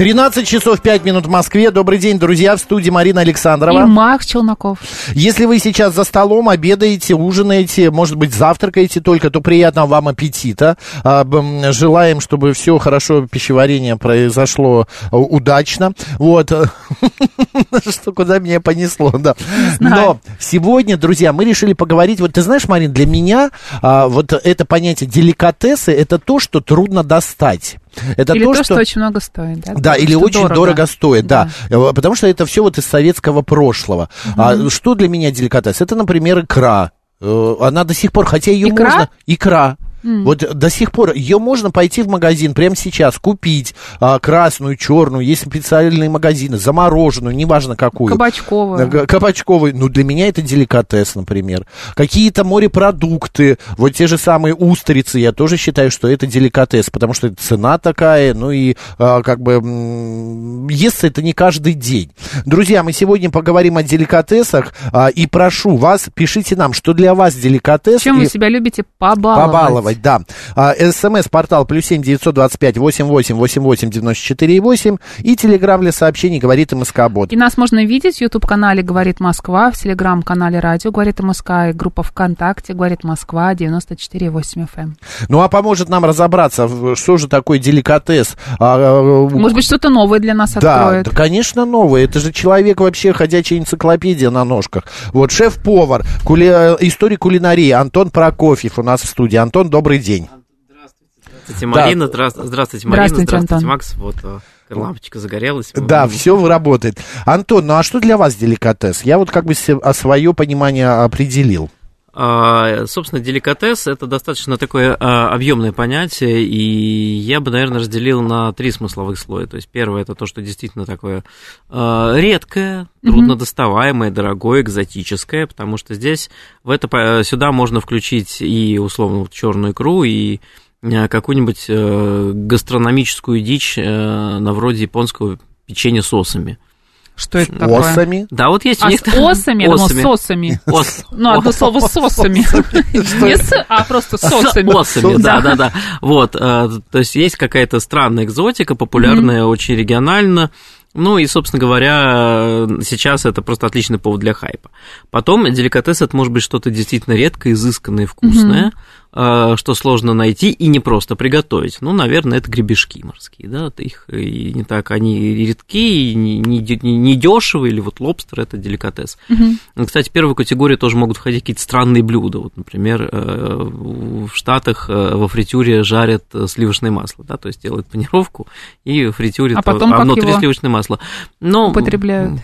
13 часов 5 минут в Москве. Добрый день, друзья, в студии Марина Александрова. И Макс Челноков. Если вы сейчас за столом обедаете, ужинаете, может быть, завтракаете только, то приятного вам аппетита. А, желаем, чтобы все хорошо, пищеварение произошло а, удачно. Вот. Что, куда меня понесло, да. Но сегодня, друзья, мы решили поговорить. Вот ты знаешь, Марин, для меня а, вот это понятие деликатесы, это то, что трудно достать. Это или то, то что... что очень много стоит, да? Да, или очень дорого, дорого стоит, да. да. Потому что это все вот из советского прошлого. Угу. А что для меня деликатес? Это, например, икра. Э, она до сих пор, хотя ее икра? можно... Икра. Mm. Вот до сих пор ее можно пойти в магазин прямо сейчас, купить а, красную, черную, есть специальные магазины, замороженную, неважно какую. Кабачковую. Кабачковую. Ну, для меня это деликатес, например. Какие-то морепродукты, вот те же самые устрицы, я тоже считаю, что это деликатес, потому что цена такая, ну и а, как бы естся это не каждый день. Друзья, мы сегодня поговорим о деликатесах, а, и прошу вас, пишите нам, что для вас деликатес. Чем и... вы себя любите побаловать? Побаловать участвовать, да. А, СМС-портал плюс семь девятьсот двадцать пять восемь восемь восемь восемь девяносто четыре восемь и телеграмм для сообщений «Говорит МСК Бот». И нас можно видеть в YouTube-канале «Говорит Москва», в телеграм-канале «Радио Говорит МСК» и группа ВКонтакте «Говорит Москва» 94,8 FM. Эм. Ну, а поможет нам разобраться, что же такое деликатес. А, а, Может быть, что-то новое для нас да, откроет. Да, конечно, новое. Это же человек вообще ходячая энциклопедия на ножках. Вот шеф-повар, кули... историк кулинарии Антон Прокофьев у нас в студии. Антон, добрый день. Здравствуйте, Марина. Да. Здравствуйте, Марина. Здравствуйте, здравствуйте Макс. Вот э, лампочка загорелась. Да, все работает. Антон, ну а что для вас деликатес? Я вот как бы свое понимание определил. А, собственно, деликатес это достаточно такое а, объемное понятие, и я бы, наверное, разделил на три смысловых слоя. То есть первое это то, что действительно такое а, редкое, труднодоставаемое, дорогое, экзотическое, потому что здесь в это сюда можно включить и условно черную икру, и какую-нибудь э, гастрономическую дичь э, на вроде японского печенья с осами. Что это такое? Осами? Да, вот есть а у них... с осами? Я думала, с осами. Ос. Ну, одно слово с осами. Не с, а просто с осами. С осами, да, да, да. Вот, э, то есть есть какая-то странная экзотика, популярная очень регионально, ну и, собственно говоря, сейчас это просто отличный повод для хайпа. Потом деликатес это может быть что-то действительно редкое, изысканное, вкусное, mm-hmm. А, что сложно найти и не просто приготовить. Ну, наверное, это гребешки морские, да, их и не так, они редкие, не, не, не дешевые, или вот лобстер это деликатес. Угу. Кстати, в первую категорию тоже могут входить какие-то странные блюда. Вот, например, э, в Штатах э, во фритюре жарят сливочное масло, да, то есть делают панировку и фритюрят, а, потом а внутри сливочное масло. Но употребляют.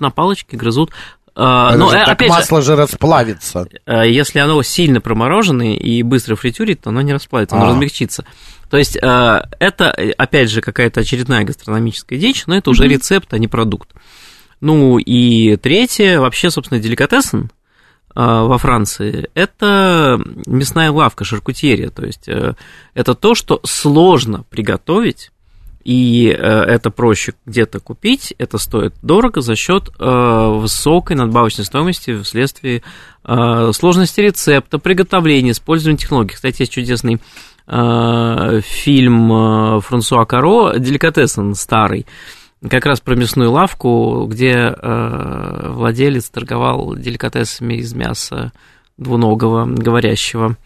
На палочке грызут. А, но, же, э, опять масло же, же расплавится. Э, если оно сильно промороженное и быстро фритюрит, то оно не расплавится, оно а. размягчится. То есть э, это, опять же, какая-то очередная гастрономическая дичь, но это уже mm-hmm. рецепт, а не продукт. Ну и третье, вообще, собственно, деликатесен во Франции, это мясная лавка, шаркутерия. То есть это то, что сложно приготовить, и э, это проще где-то купить, это стоит дорого за счет э, высокой надбавочной стоимости вследствие э, сложности рецепта, приготовления, использования технологий. Кстати, есть чудесный фильм Франсуа Каро «Деликатесен» старый, как раз про мясную лавку, где владелец торговал деликатесами из мяса двуногого, говорящего.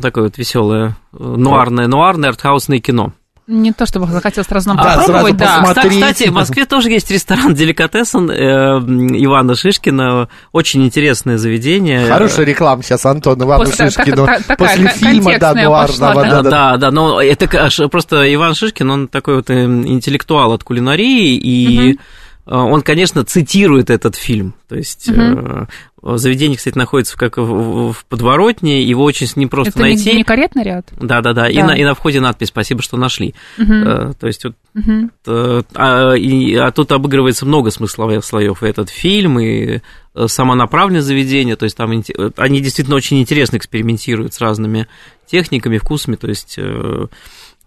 Такое вот веселое, нуарное, нуарное артхаусное кино. Не то, чтобы захотел сразу нам да, попробовать, да. Кстати, в Москве тоже есть ресторан Деликатесен э, Ивана Шишкина. Очень интересное заведение. Хорошая реклама сейчас, Антон, Ивану После, Шишкину. Так, так, После фильма, да, нуарного. Да, да, да, да, но это просто Иван Шишкин, он такой вот э, интеллектуал от кулинарии, и... Угу он, конечно, цитирует этот фильм. То есть угу. Заведение, кстати, находится как в, в подворотне, его очень с ним просто Это найти. Это не каретный ряд? Да, да, да. И, на, и на входе надпись «Спасибо, что нашли». Угу. То есть вот, угу. а, и, а тут обыгрывается много смысловых слоев. И этот фильм, и э, самонаправленное заведение, то есть там э, они действительно очень интересно экспериментируют с разными техниками, вкусами, то есть э,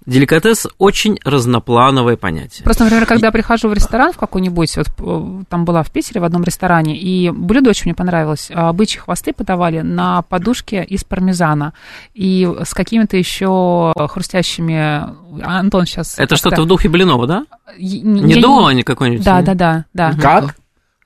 деликатес очень разноплановое понятие. Просто, например, когда я прихожу в ресторан в какой-нибудь, вот э, там была в Питере в одном ресторане, и блюдо очень мне понравилось. А, Бычьи хвосты подавали на подушке из пармезана и с какими-то еще хрустящими... Антон сейчас... Это что-то в духе Блинова, да? Не Не до, а не какой-нибудь? Да, да, да, да. Как?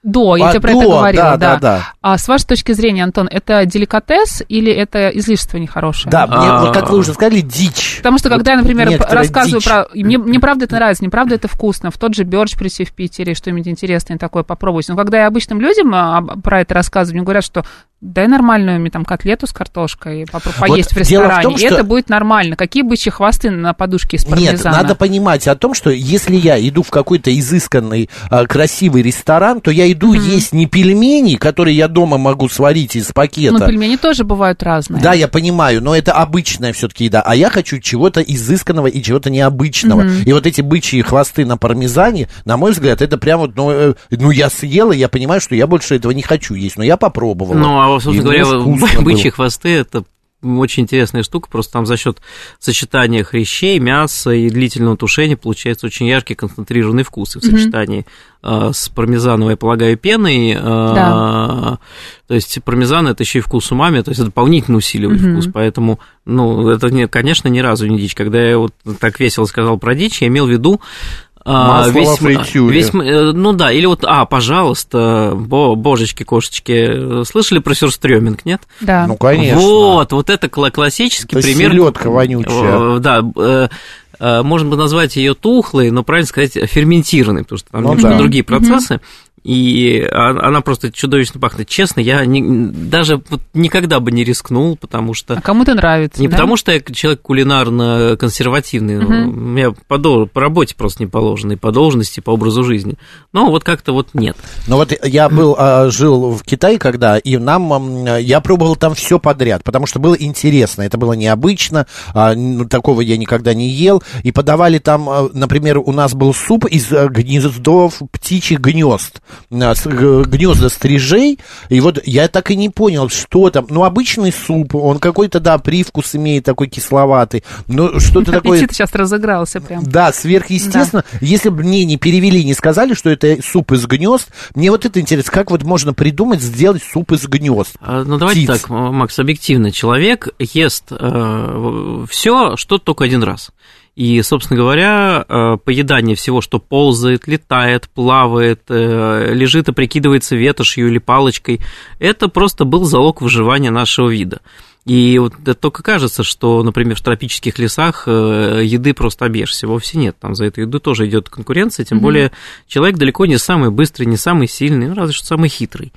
До, я А, тебе про до, это говорила, да, да. да, да. А с вашей точки зрения, Антон, это деликатес или это излишество нехорошее? Да, мне, А. вот как вы уже сказали, дичь. Потому что когда я, например, рассказываю дичь. про... Мне, мне правда это нравится, мне правда это вкусно. В тот же Бёрч прийти в Питере, что-нибудь интересное такое попробовать. Но когда я обычным людям а, про это рассказываю, мне говорят, что дай нормальную мне там котлету с картошкой попро- поесть в ресторане, том, и что- это будет нормально. Какие бычьи хвосты на подушке из Нет, пармезана? надо понимать о том, что если я иду в какой-то изысканный, а, красивый ресторан, то я иду есть не пельмени, которые я дома могу сварить из пакета. Ну, пельмени тоже бывают разные. Да, я понимаю, но это обычная все-таки еда. А я хочу чего-то изысканного и чего-то необычного. И вот эти бычьи хвосты на пармезане, на мой взгляд, это прям вот, ну, э, ну я съела, я понимаю, что я больше этого не хочу есть, но я попробовал. Ну, а, собственно говоря, бычьи хвосты – это очень интересная штука, просто там за счет сочетания хрящей, мяса и длительного тушения получается очень яркий концентрированный вкус. И в сочетании э, с пармезановой, я полагаю, пеной, э, Да. то есть пармезан – это еще и вкус умами, то есть это дополнительно усиливает Мгм. вкус, поэтому, ну, это, не, конечно, ни разу не дичь. Когда я вот так весело сказал про дичь, я имел в виду а, Масло во м- фритюре. весь э, ну да, или вот, а, пожалуйста, бо, божечки, кошечки, слышали про сюрстрёминг, нет? Да. Ну, конечно. Вот, вот это кла- классический Это пример. селедка вонючая. Да, э, э, можно бы назвать ее тухлой, но правильно сказать ферментированной, потому что там Ну немножко да. другие процессы. И а- она просто чудовищно пахнет. Честно, я не- даже вот никогда бы не рискнул, потому что А кому-то нравится, не да? потому, что я человек кулинарно консервативный, Мгм. у меня по, по работе просто не положено, и по должности, и по образу жизни. Но вот как-то вот нет. Ну вот я был, а, жил в Китае когда, и нам, ам, я пробовал там все подряд, потому что было интересно, это было необычно, а, ну, такого я никогда не ел, и подавали там, например, у нас был суп из а, гнездов птичьих гнезд, гнезда стрижей, и вот я так и не понял, что там, ну обычный суп, он какой-то, да, привкус имеет такой кисловатый, но что-то такое... Аппетит сейчас разыгрался прям. Да, сверхъестественно. Если бы мне не перевели, не сказали, что это суп из гнезд, мне вот это интересно, как вот можно придумать сделать суп из гнезд? А, Ну, давайте Птиц. так, Макс, объективно. Человек ест все, что только один раз. И, собственно говоря, э, поедание всего, что ползает, летает, плавает, э, лежит и прикидывается ветошью или палочкой, это просто был залог выживания нашего вида. И вот это только кажется, что, например, в тропических лесах э, еды просто объешься. Вовсе нет. Там за эту еду тоже идет конкуренция. Тем более человек далеко не самый быстрый, не самый сильный, ну, разве что самый хитрый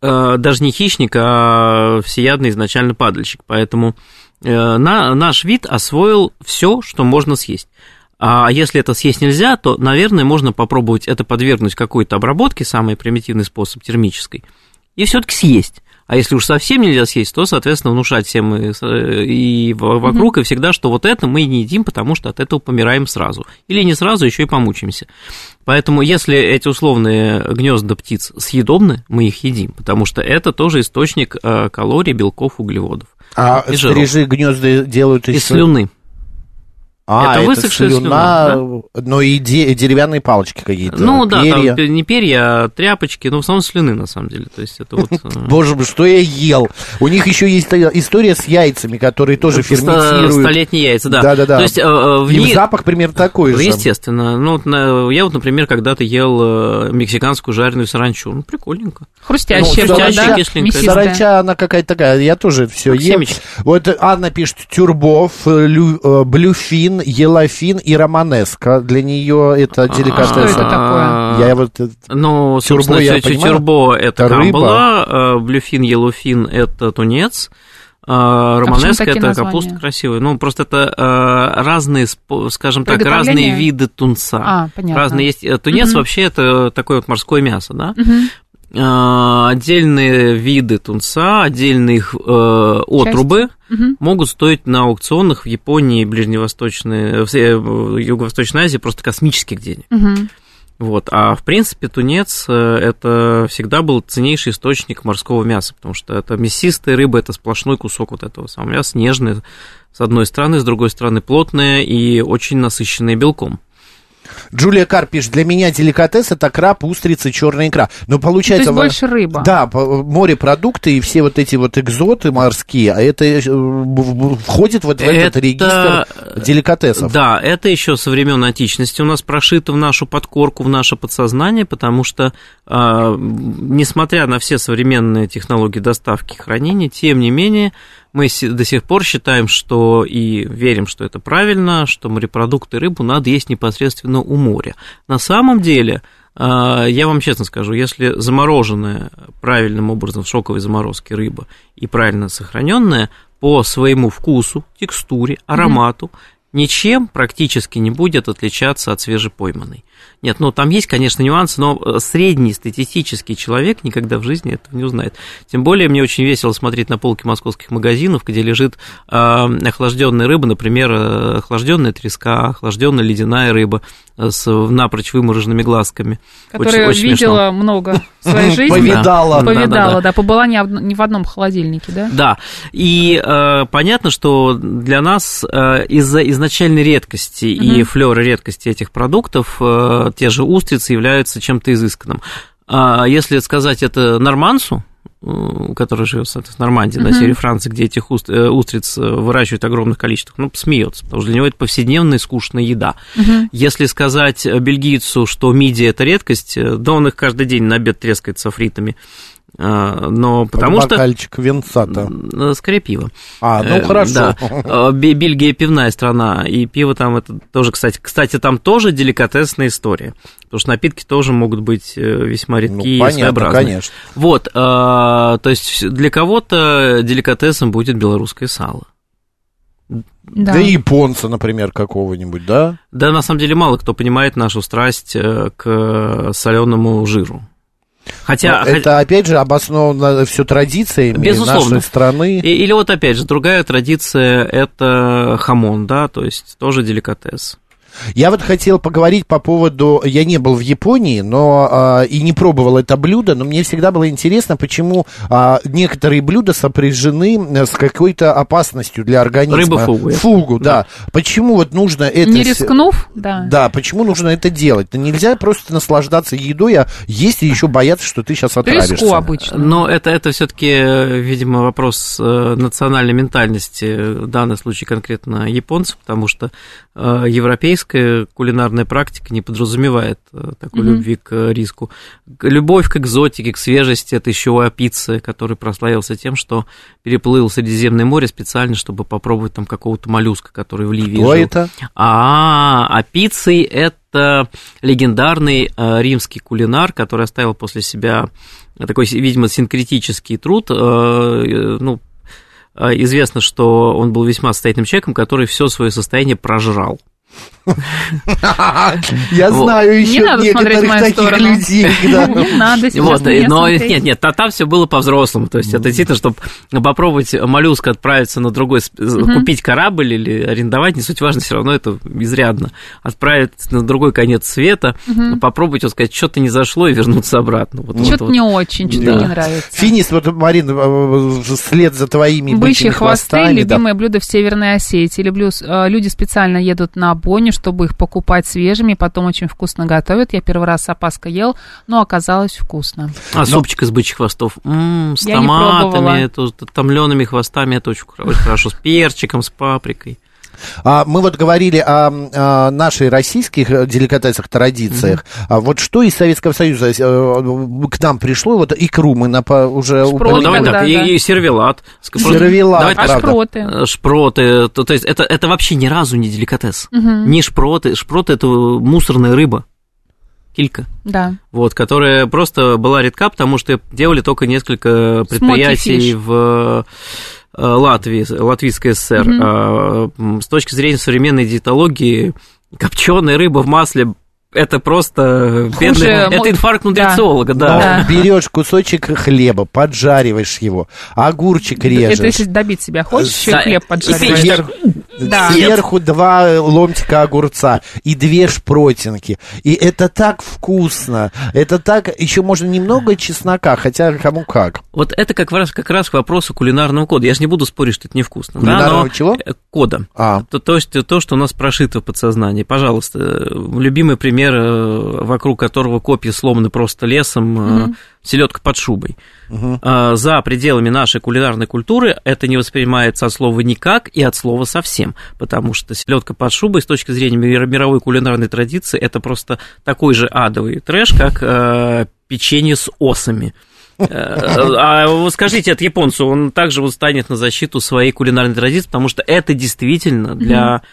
даже не хищник, а всеядный изначально падальщик. Поэтому на, наш вид освоил все, что можно съесть. А если это съесть нельзя, то, наверное, можно попробовать это подвергнуть какой-то обработке, самый примитивный способ термической, и все-таки съесть. А если уж совсем нельзя съесть, то, соответственно, внушать всем и, с- и в- вокруг, и всегда, что вот это мы не едим, потому что от этого помираем сразу. Или не сразу, еще и помучимся. Поэтому, если эти условные гнезда птиц съедобны, мы их едим, потому что это тоже источник э, калорий, белков, углеводов. А стрижи гнезда делают из... Из слюны. А, Это это, высохшая слюна, слюна, но и де- деревянные палочки какие-то, Ну да, перья. там не перья, а тряпочки, но в основном слюны, на самом деле. То есть это вот... э, Боже мой, что я ел? У них еще есть история с яйцами, которые тоже ферментируют. Столетние яйца, да. Да-да-да. То есть э, э, в запах примерно такой Ну, же. Естественно. Ну, вот на- я вот, например, когда-то ел мексиканскую жареную саранчу. Ну, прикольненько. Хрустящая, Ну, хрустящая, да? кисленькая, да. Саранча, она какая-то такая, я тоже все ел. Вот Анна пишет тюрбов, лю- блюфин, елафин и романеска. Для нее это деликатес. Что это такое? Я вот... э, Ну, Тюрбо, собственно, я тю- понимаю. тюрбо это камбала, э, блюфин, елуфин это тунец, а романеска такие это названия? капуста красивая. Ну, просто это э, разные, скажем так, разные виды тунца. А, понятно. Разные есть. э, Тунец Мгм. вообще это такое вот морское мясо, да? Мгм. Э, Отдельные виды тунца, отдельные их э, отрубы Мгм. могут стоить на аукционах в Японии, Ближневосточной, в э, Юго-Восточной Азии просто космических денег. Мгм. Вот. А в принципе тунец э, это всегда был ценнейший источник морского мяса, потому что это мясистая рыба, это сплошной кусок вот этого самого мяса, нежный с одной стороны, с другой стороны плотная и очень насыщенная белком. Джулия Кар пишет, для меня деликатес это краб, устрицы, черная икра. Но получается... То есть больше рыба. Да, морепродукты и все вот эти вот экзоты морские, а это э, входит вот в этот Это- регистр деликатесов. Да, это еще со времен античности у нас прошито в нашу подкорку, в наше подсознание, потому что, а, несмотря на все современные технологии доставки и хранения, тем не менее, мы до сих пор считаем, что и верим, что это правильно, что морепродукты рыбу надо есть непосредственно у моря. На самом деле, а, я вам честно скажу, если замороженная правильным образом в шоковой заморозке рыба и правильно сохраненная по своему вкусу, текстуре, аромату, ничем практически не будет отличаться от свежепойманной. Нет, ну там есть, конечно, нюансы, но э, средний статистический человек никогда в жизни этого не узнает. Тем более мне очень весело смотреть на полки московских магазинов, где лежит э, охлажденная рыба, например, э, охлажденная треска, охлажденная ледяная рыба э, с напрочь вымороженными глазками. Очень- Которая очень смешно. видела много в своей жизни. Повидала. Да, да, Повидала, да. да, побыла не, в одном холодильнике, да? Да, и э, понятно, что для нас э, из-за изначальной редкости и флера редкости этих продуктов э, те же устрицы являются чем-то изысканным. А если сказать это нормансу, э, который живет в Нормандии, на севере Франции, где этих уст- э, устриц э, выращивают в огромных количествах, ну, смеется, потому что для него это повседневная скучная еда. Если сказать э, бельгийцу, что мидия – это редкость, э, да он их каждый день на обед трескается фриттами, Э, но потому что... Бокальчик винца-то. Э, Скорее пиво. А, ну Э, хорошо. Да. Бе- Бельгия пивная страна, и пиво там это тоже, кстати, кстати, там тоже деликатесная история, потому что напитки тоже могут быть э, весьма Ну, редкие и понятно, своеобразные. конечно. Вот, э, то есть для кого-то деликатесом будет белорусское сало. Да. и японца, например, какого-нибудь, да? Да, на самом деле мало кто понимает нашу страсть э, к соленому жиру. Хотя, Но это, опять же, обосновано все традициями Безусловно. нашей страны. И- Или вот опять же, другая традиция – это хамон, да, то есть тоже деликатес. Я вот хотел поговорить по поводу... Я не был в Японии, но а, и не пробовал это блюдо, но мне всегда было интересно, почему а, некоторые блюда сопряжены э, с какой-то опасностью для организма. Рыба фугу, Фугу, да. Почему вот нужно это... Не рискнув, да. Да, почему нужно это делать? Да нельзя просто наслаждаться едой, а есть и еще бояться, что ты сейчас отравишься. Риску обычно. Но это, это все-таки, видимо, вопрос э, национальной ментальности, в данном случае конкретно японцев, потому что э, европейская кулинарная практика не подразумевает э, такой Мгм. любви к риску. К- Любовь к экзотике, к свежести, это еще Апицы, который прославился тем, что переплыл Средиземное море специально, чтобы попробовать там какого-то моллюска, который в Ливии Кто жил. это? А, апиций – это легендарный э, римский кулинар, который оставил после себя такой, видимо, синкретический труд. э, э, Ну, э, известно, что он был весьма состоятельным человеком, который все свое состояние прожрал. Я знаю Не еще надо смотреть в некоторых таких людей. Не надо сейчас но нет, нет, там все было по-взрослому. То есть это действительно, чтобы попробовать моллюска отправиться на другой, купить корабль или арендовать, не суть важно, все равно это изрядно. Отправиться на другой конец света, попробовать, вот сказать, что-то не зашло и вернуться обратно. Что-то не очень, что-то не нравится. Финис, вот, Марин, э, вслед за твоими Бычьи хвосты любимое блюдо в Северной Осетии. Э, люди специально едут на Бонни, чтобы их покупать свежими, потом очень вкусно готовят. Я первый раз с опаской ел, но оказалось вкусно. А супчик из бычьих хвостов. М, с Я томатами, пробовала. то- то- томлеными хвостами, это очень очень хорошо. С перчиком, с паприкой. А, мы вот говорили о, о нашей российских деликатесах, традициях. А вот что из Советского Союза э, к нам пришло? Вот икру мы напа- уже Шпроты, Ну, упомянули. давай да, так, да. и, и сервелат. Сервелат, давайте А правда. шпроты? Шпроты, то, то есть это, это вообще ни разу не деликатес. Мгм. Не шпроты. Шпроты это мусорная рыба. Килька. Да. Вот, которая просто была редка, потому что делали только несколько предприятий в Латвии, Латвийской ССР. А, м, С точки зрения современной диетологии, копченая рыба в масле это просто Хуже бедный, мо- это инфаркт нутрициолога, да. Да. берешь кусочек хлеба, поджариваешь его, огурчик Это режешь. если добить себя хочешь, еще Да, хлеб Сверху- Да. Сверху два ломтика огурца и две шпротинки. И это так вкусно. Это так... Еще можно немного чеснока, хотя кому как. Вот это как раз, как раз к вопросу кулинарного кода. Я же не буду спорить, что это невкусно. да, Кулинарного но- чего? э, Кода. А. То, то есть то, что у нас прошито в подсознании. Пожалуйста, э, любимый пример, э, вокруг которого копья сломаны просто лесом, селедка под шубой. А, За пределами нашей кулинарной культуры это не воспринимается от слова никак и от слова совсем, потому что селедка под шубой с точки зрения мир- мировой кулинарной традиции это просто такой же адовый трэш, как э, печенье с осами. Э, А вы скажите, от японцу, он также вот станет на защиту своей кулинарной традиции, потому что это действительно для э,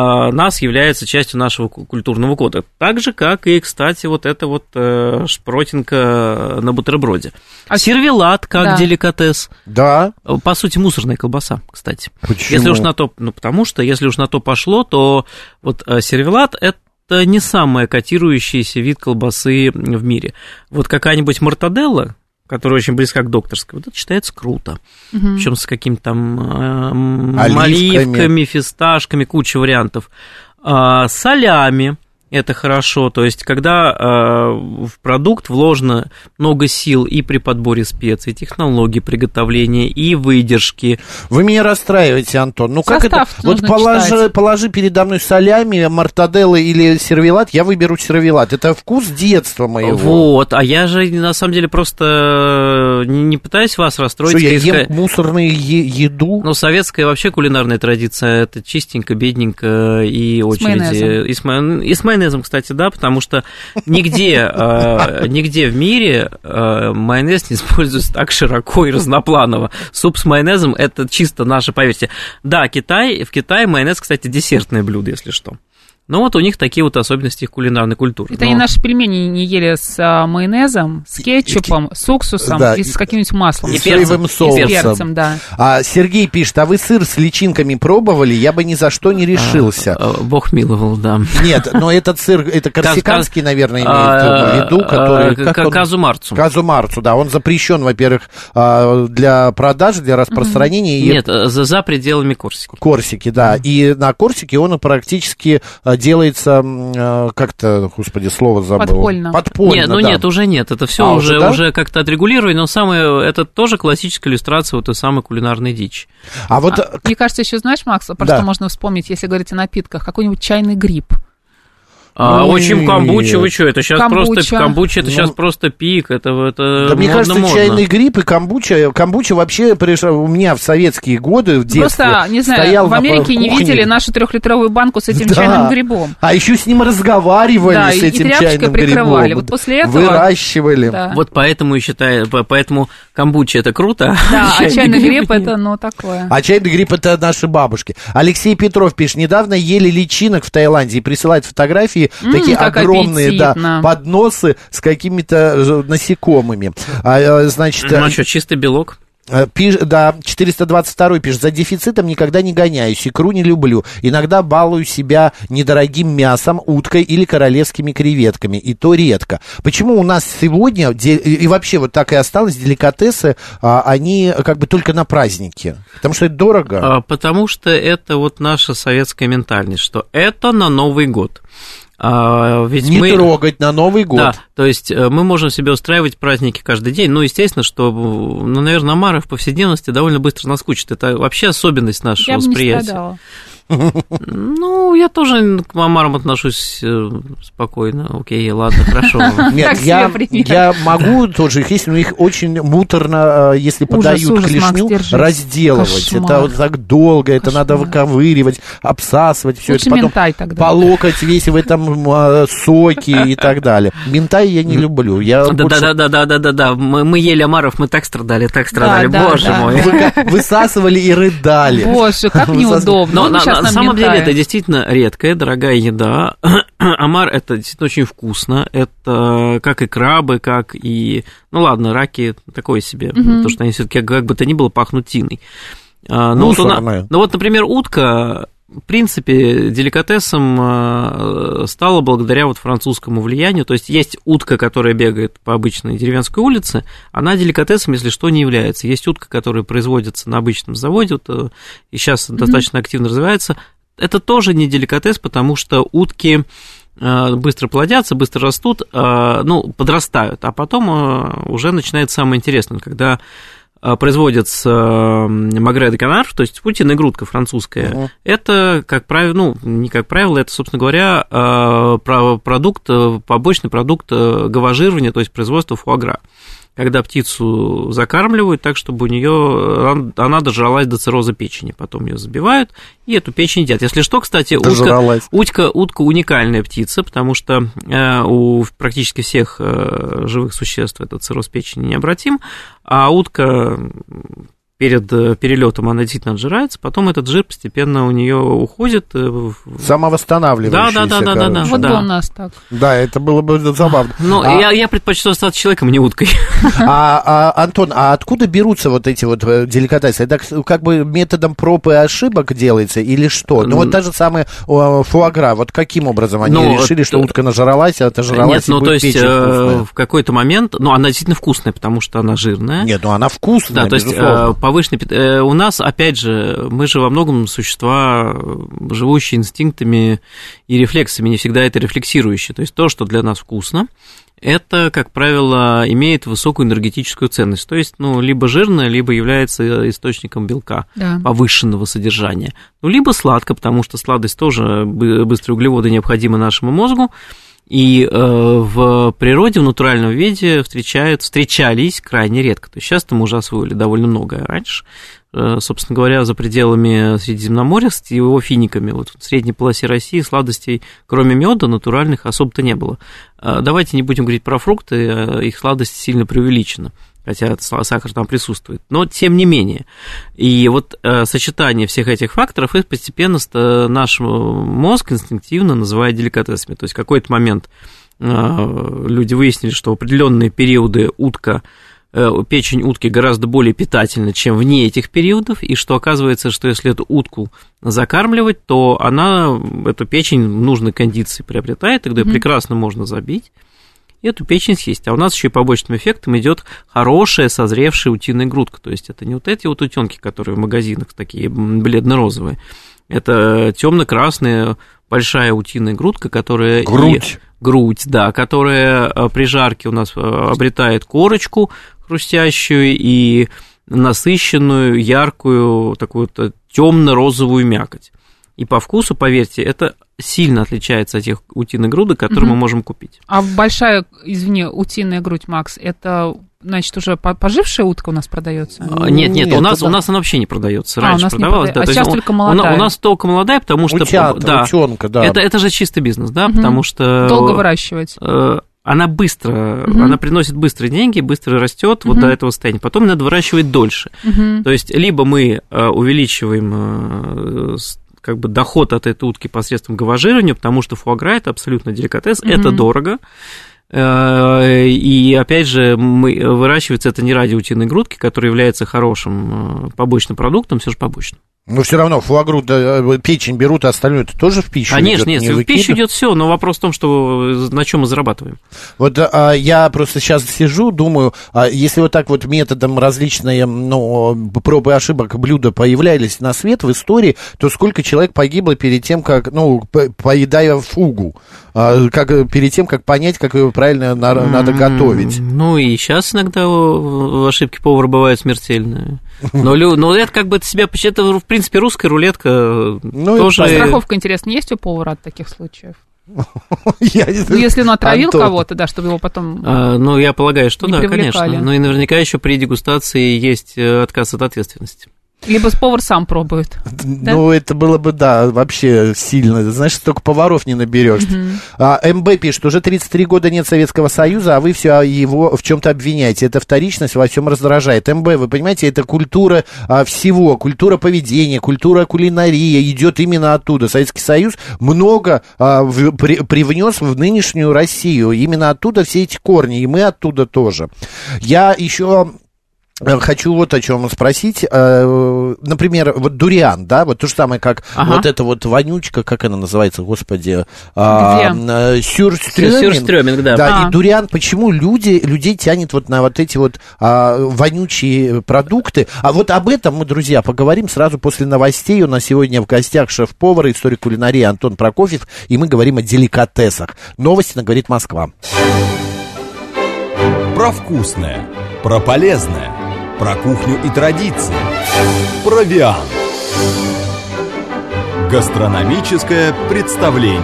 нас является частью нашего ку- культурного кода. Так же, как и, кстати, вот эта вот э, шпротинка на бутерброде. А сервелат как Да. деликатес. Да. По сути, мусорная колбаса, кстати. Почему? Если уж на то, ну потому что если уж на то пошло, то вот э, сервелат это не самый котирующийся вид колбасы в мире. Вот какая-нибудь мортаделла, которая очень близка к докторской, вот это считается круто. Причем с какими-то там э, Оливками. оливками, фисташками, куча вариантов. А, солями это хорошо, то есть когда э, в продукт вложено много сил и при подборе специй, и технологий приготовления, и выдержки, Вы меня расстраиваете, Антон. Ну как это? Состав Вот положи, читать. положи передо мной солями, мартаделлы или сервелат, я выберу сервелат. Это вкус детства моего. Вот, а я же на самом деле просто э, не, не пытаюсь вас расстроить. Что, я ем сказать, мусорную е- еду? Ну, советская вообще кулинарная традиция это чистенько, бедненько и очереди. майонезом. И с, и с майонезом, кстати, да, потому что нигде, э, нигде в мире э, майонез не используется так широко и разнопланово. Суп с майонезом это чисто наше, поверьте. Да, Китай, в Китае майонез, кстати, десертное блюдо, если что. Ну вот у них такие вот особенности их кулинарной культуры. Это Но- они наши пельмени не ели с а, майонезом, с кетчупом, с уксусом Да, и и- с каким-нибудь маслом. И И с перцем. И соусом. И перцем, да. А Сергей пишет, а вы сыр с личинками пробовали? Я бы ни за что не решился. Э, Бог миловал, да. Нет, но этот сыр, это корсиканский, наверное, А, имеет в виду, который... а, как к- он? Казумарцу. Казумарцу, да, он запрещен, во-первых, а, для продажи, для распространения. и Нет, э, за, за пределами Корсики. Корсики, да. И на Корсике он практически а, делается, а, как-то, господи, слово забыл. Подпольно. Подпольно, нет, ну да. нет, уже нет. Это все А, уже, уже, да? уже как-то отрегулировано, но самое, это тоже классическая иллюстрация вот той самой кулинарной дичи. А вот... А, Мне кажется, еще знаешь, Макс, просто Да. можно вспомнить, если говорить о напитках, какой-нибудь чайный гриб. А, Ну очень нет. камбуча, вы что, это сейчас Камбуча. просто камбуча, это Ну, сейчас просто пик, это, это Да мне модно, кажется, модно. чайный гриб и камбуча, камбуча вообще пришла у меня в советские годы, в детстве, Просто, не знаю, стоял в на Америке не кухне. видели нашу трехлитровую банку с этим Да. чайным грибом. А еще с ним разговаривали, Да, с и- и этим тряпочкой чайным прикрывали. грибом. Вот после этого- Выращивали. Да. Вот поэтому и считаю, по- поэтому камбуча это круто. Да, а чайный гриб это, ну, такое. А чайный гриб это наши бабушки. Алексей Петров пишет, недавно ели личинок в Таиланде и присылает фотографии, М, такие огромные да, подносы с какими-то э, насекомыми. А, э, значит, Ну э, что, чистый белок? Пиш- да, 422 пишет, за дефицитом никогда не гоняюсь, икру не люблю. Иногда балую себя недорогим мясом, уткой или королевскими креветками, и то редко. Почему у нас сегодня, и вообще вот так и осталось, деликатесы, а, они как бы только на праздники? Потому что это дорого. А, Потому что это вот наша советская ментальность, что это на Новый год. А, ведь не мы... трогать на Новый год. Да, то есть э, мы можем себе устраивать праздники каждый день. Ну, естественно, что, ну, наверное, Амара в повседневности довольно быстро наскучит. Это вообще особенность нашего Я бы не восприятия. страдала. Ну, я тоже к Амарам отношусь э, спокойно. Окей, ладно, хорошо. Нет, я, я могу тоже их есть, но их очень муторно, э, если Ужас, подают ужас, клешню, Макс, разделывать. Кошмар. Это вот так долго, это надо Кошмар. выковыривать, обсасывать все Лучше это потом ментай тогда. по локоть весь в этом э, соке и так далее. Ментай я не люблю. Я Да, больше да, да, да, да, да, да. Мы, мы ели Амаров, мы так страдали, так страдали. да, Боже да. мой. выка- высасывали и рыдали. Боже, как Вы неудобно. Но на, самом деле это действительно редкая, дорогая еда. Омар это действительно очень вкусно. Это как и крабы, как и... Ну ладно, раки такое себе, потому что они все-таки как бы то ни было пахнут тиной. А, Ну вот, у на- Мусорные. ну вот, например, утка, в принципе, деликатесом э, стало благодаря вот французскому влиянию. То есть есть утка, которая бегает по обычной деревенской улице, она деликатесом, если что, не является. Есть утка, которая производится на обычном заводе, вот, э, и сейчас mm-hmm. достаточно активно развивается. Это тоже не деликатес, потому что утки э, быстро плодятся, быстро растут, ну, подрастают, а потом уже начинается самое интересное, когда производится магре де канар, то есть утиная грудка французская, uh-huh. это, как правило, ну, не как правило, это, собственно говоря, а, продукт, побочный продукт э, говажирования, то есть производства фуагра когда птицу закармливают так, чтобы у нее она дожралась до цирроза печени, потом ее забивают и эту печень едят. Если что, кстати, утка, утка, утка уникальная птица, потому что э, у практически всех э, живых существ этот цирроз печени необратим, а утка перед э, перелетом она действительно отжирается, потом этот жир постепенно у нее уходит. Э, Самовосстанавливающийся. Да, да, да, да, да. Вот да. у нас так. Да, это было бы забавно. Ну, а... я, я предпочту остаться человеком, а не уткой. А, а, Антон, а откуда берутся вот эти вот э, деликатесы? Это как бы методом проб и ошибок делается или что? Ну, вот та же самая фуагра, вот каким образом они ну, решили, что утка нажралась, а отожралась Нет, ну, то есть в какой-то момент, ну, она действительно вкусная, потому что она жирная. Нет, ну, она вкусная, Да, то есть повышенный... Э, у нас, опять же, мы же во многом существа, живущие инстинктами и рефлексами, не всегда это рефлексирующие. То есть то, что для нас вкусно, это, как правило, имеет высокую энергетическую ценность. То есть, ну, либо жирное, либо является источником белка да. повышенного содержания. Ну, либо сладко, потому что сладость тоже быстрые углеводы необходимы нашему мозгу. И э, в природе, в натуральном виде встречают, встречались крайне редко. То есть сейчас мы уже освоили довольно много раньше. Э, собственно говоря, за пределами Средиземноморья с его финиками, вот в средней полосе России сладостей, кроме меда, натуральных особо-то не было. Э, давайте не будем говорить про фрукты, э, их сладость сильно преувеличена хотя сахар там присутствует. Но тем не менее. И вот э, сочетание всех этих факторов, их постепенно наш мозг инстинктивно называет деликатесами. То есть в какой-то момент э, люди выяснили, что в определенные периоды утка э, печень утки гораздо более питательна, чем вне этих периодов, и что оказывается, что если эту утку закармливать, то она эту печень в нужной кондиции приобретает, тогда mm-hmm. прекрасно можно забить эту печень съесть. А у нас еще и побочным эффектом идет хорошая созревшая утиная грудка. То есть это не вот эти вот утенки, которые в магазинах такие бледно-розовые. Это темно-красная большая утиная грудка, которая... Грудь. И, грудь, да, которая э, при жарке у нас э, обретает корочку хрустящую и насыщенную, яркую, такую темно-розовую мякоть. И по вкусу, поверьте, это сильно отличается от тех утиных грудок, которые угу. мы можем купить. А большая, извини, утиная грудь, Макс, это значит, уже пожившая утка у нас продается? А, нет, нет, нет у нас, у нас она вообще не продается. А, Раньше продавалась, да. А сейчас только молодая. У, у нас только молодая, потому что... Утята, да, утенка, да. Это, это же чистый бизнес, да, угу. потому что... Долго выращивать. Э, она быстро, угу. она приносит быстрые деньги, быстро растет угу. вот до этого состояния. Потом надо выращивать дольше. Угу. То есть либо мы э, увеличиваем э, как бы доход от этой утки посредством говажирования, потому что фуагра это абсолютно деликатес, mm-hmm. это дорого. Э, и опять же, мы, выращивается это не ради утиной грудки, которая является хорошим э, побочным продуктом, все же побочным. Но все равно фуагру, да, э, печень берут, а остальное это тоже в пищу Конечно, идет, нет, в пищу идет все, но вопрос в том, что на чем мы зарабатываем. Вот а, я просто сейчас сижу, думаю, а если вот так вот методом различные, ну, пробы и ошибок блюда появлялись на свет в истории, то сколько человек погибло перед тем, как, ну, поедая фугу, а, как, перед тем, как понять, как ее правильно на, надо готовить. Ну и сейчас иногда ошибки повара бывают смертельные. Но, но это как бы это себя, это в принципе русская рулетка ну, тоже... Страховка, интересно, есть у повара от таких случаев? Я не знаю. Ну, если он отравил Антон. кого-то, да, чтобы его потом. А, ну, я полагаю, что да, конечно. Ну и наверняка еще при дегустации есть э, отказ от ответственности. Либо повар сам пробует. Ну, да? это было бы, да, вообще сильно. Знаешь, столько поваров не наберешь. Угу. А, МБ пишет, уже 33 года нет Советского Союза, а вы все его в чем-то обвиняете. Это вторичность во всем раздражает. МБ, вы понимаете, это культура а, всего, культура поведения, культура кулинарии идет именно оттуда. Советский Союз много а, в, при, привнес в нынешнюю Россию. Именно оттуда все эти корни, и мы оттуда тоже. Я еще Хочу вот о чем спросить. Э, Например, вот дуриан, да, вот то же самое, как Ага. вот эта вот вонючка, как она называется, господи, а, Где? э, сюрстрёминг. Сюрстрёминг, да. Да, А. и дуриан, почему люди, людей тянет вот на вот эти вот а, вонючие продукты. А вот об этом мы, друзья, поговорим сразу после новостей. У нас сегодня в гостях шеф-повар, историк кулинарии Антон Прокофьев, и мы говорим о деликатесах. Новости на «Говорит Москва». Про вкусное, про полезное, про кухню и традиции. Провиан. Гастрономическое представление.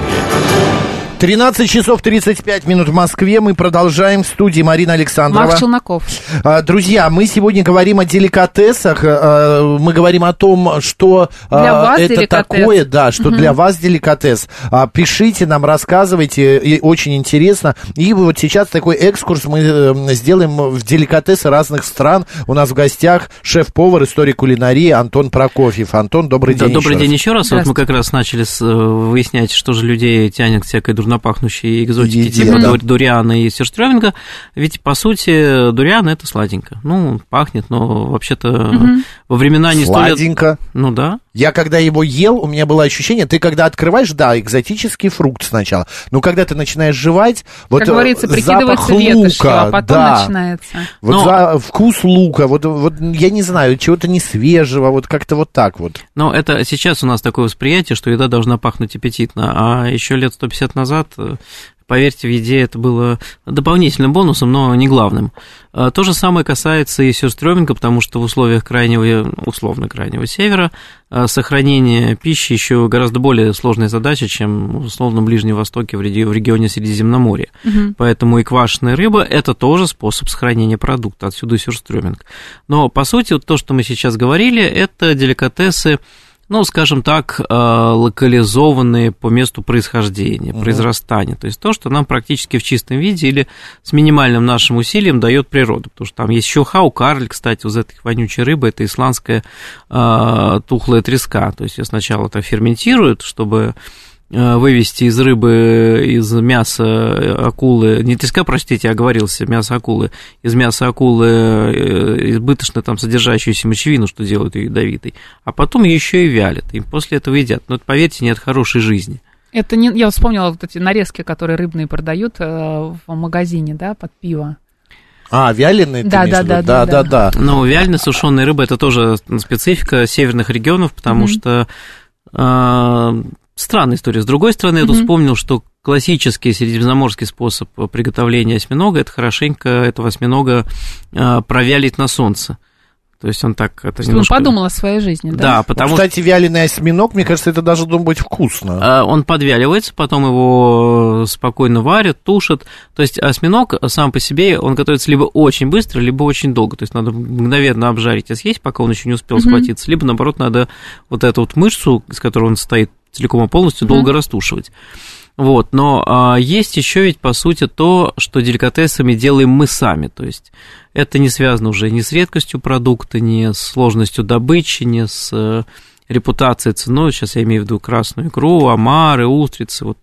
13 часов 35 минут в Москве. Мы продолжаем в студии Марина Александрова. Марк Челноков. А, Друзья, мы сегодня говорим о деликатесах. а, Мы говорим о том, что а, Для вас это деликатес. такое, да, что для вас деликатес. Пишите нам, рассказывайте, и очень интересно. И вот сейчас такой экскурс мы э, сделаем в деликатесы разных стран. У нас в гостях шеф-повар, историк кулинарии Антон Прокофьев. Антон, добрый Да, день. добрый еще день раз. еще раз. Вот мы как раз начали э, выяснять, что же людей тянет к всякой дурнопахнущей экзотики Еде, типа да. дур- дуриана и сюрстрёминга. Ведь, по сути, дуриан – это сладенько. Ну, пахнет, но вообще-то во времена не сто лет... Сладенько. Ну да. Я когда его ел, у меня было ощущение, ты когда открываешь, да, экзотический фрукт сначала, но когда ты начинаешь жевать, вот как э, говорится, запах лука, а потом да, начинается. вот Но- за- вкус лука, вот, вот я не знаю, чего-то не свежего, вот как-то вот так вот. Но это сейчас у нас такое восприятие, что еда должна пахнуть аппетитно, а еще лет 150 назад, э, поверьте, в еде это было дополнительным бонусом, но не главным. А То же самое касается и сюрстрёминга, потому что в условиях крайнего, условно крайнего севера, а, сохранение пищи еще гораздо более сложная задача, чем в условном Ближнем Востоке в реги- в регионе Средиземноморья. Поэтому и квашеная рыба – это тоже способ сохранения продукта, отсюда и сюрстрёминг. Но, по сути, вот то, что мы сейчас говорили, это деликатесы, ну, скажем так, э, локализованные по месту происхождения, произрастания. То есть то, что нам практически в чистом виде или с минимальным нашим усилием дает природа. Потому что там есть еще хау-карль, кстати, вот этой вонючей рыбы, это исландская э, тухлая треска. То есть ее сначала так ферментируют, чтобы вывести из рыбы, из мяса акулы, не треска, простите, оговорился, мясо акулы, из мяса акулы э, избыточно там содержащуюся мочевину, что делают ее ядовитой, а потом еще и вялят, и после этого едят. Но это, поверьте, нет хорошей жизни. Это не, я вспомнила вот эти нарезки, которые рыбные продают э, в магазине, да, под пиво. А, вяленый? ты Да, да, да, да, да, да. да. Но вяленая сушеная рыба это тоже специфика северных регионов, потому Мгм. что э, странная история. С другой стороны, я тут вспомнил, что классический средиземноморский способ приготовления осьминога это хорошенько этого осьминога э, провялить на солнце. То есть он так это Ну, немножко... подумала о своей жизни, да? Да, потому что Кстати, вяленый осьминог, мне кажется, это должно быть вкусно. А, Он подвяливается, потом его спокойно варят, тушат. То есть осьминог сам по себе, он готовится либо очень быстро, либо очень долго. То есть надо мгновенно обжарить и съесть, пока он еще не успел схватиться. Либо, наоборот, надо вот эту вот мышцу, из которой он состоит целиком и полностью, Мгм. долго растушивать. Вот, но а, есть еще ведь, по сути, то, что деликатесами делаем мы сами, то есть это не связано уже ни с редкостью продукта, ни с сложностью добычи, ни с э, репутацией ценой, сейчас я имею в виду красную икру, омары, устрицы, вот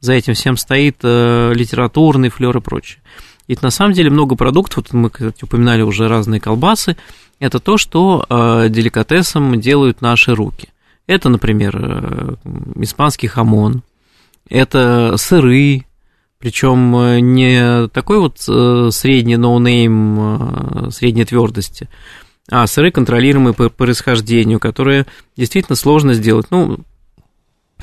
за этим всем стоит э, литературный флер и прочее. И на самом деле много продуктов, вот мы, кстати, упоминали уже разные колбасы, это то, что э, деликатесом делают наши руки. Это, например, э, испанский хамон, это сыры, причем э, не такой вот э, средний ноунейм средней твердости, а сыры, контролируемые по происхождению, которые действительно сложно сделать. Ну,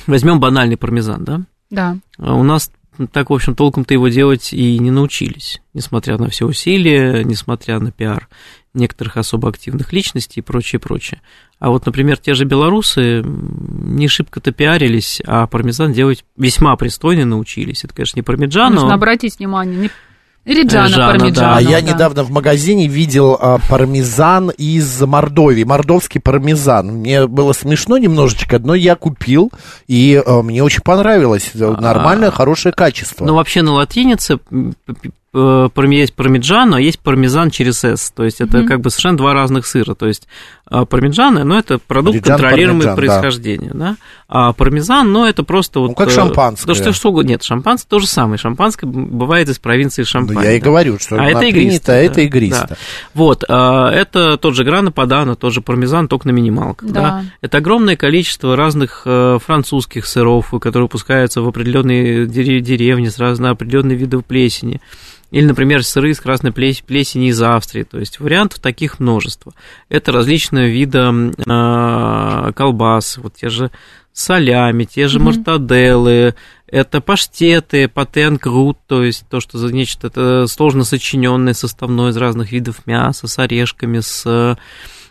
возьмем банальный пармезан, да? Да. А У нас так, в общем, толком-то его делать и не научились, несмотря на все усилия, несмотря на пиар некоторых особо активных личностей и прочее, прочее. А вот, например, те же белорусы не шибко-то пиарились, а пармезан делать весьма пристойно научились. Это, конечно, не пармиджан, Нужно но... обратить внимание. Не... Реджана Жана, пармиджано. А я да. недавно в магазине видел а, пармезан из Мордовии, мордовский пармезан. Мне было смешно немножечко, но я купил, и а, мне очень понравилось. Нормальное, хорошее качество. Ну, вообще на латинице э, есть пармиджано, а есть пармезан через «с». То есть это Мгм. как бы совершенно два разных сыра. То есть а, пармиджано, ну, это продукт контролируемый пармиджан, да. происхождения, да. А пармезан, ну, это просто вот... как э, шампанское. Да что, что угодно. Нет, шампанское то же самое. Шампанское бывает из провинции Ну, Шампань. я и говорю, что А это игристое. а это игристо. да. Вот, а, это тот же грана падана, тот же пармезан, только на минималках. Да. Да. Это огромное количество разных э, французских сыров, которые выпускаются в определенные дере- деревни с разно определенные виды плесени. Или, например, сыры с красной плес- плесени из Австрии. То есть вариантов таких множество. Это различные виды э, колбас, вот те же солями, те же мартаделлы, это паштеты, патен крут, то есть то, что за нечто это сложно сочиненное составное из разных видов мяса, с орешками, с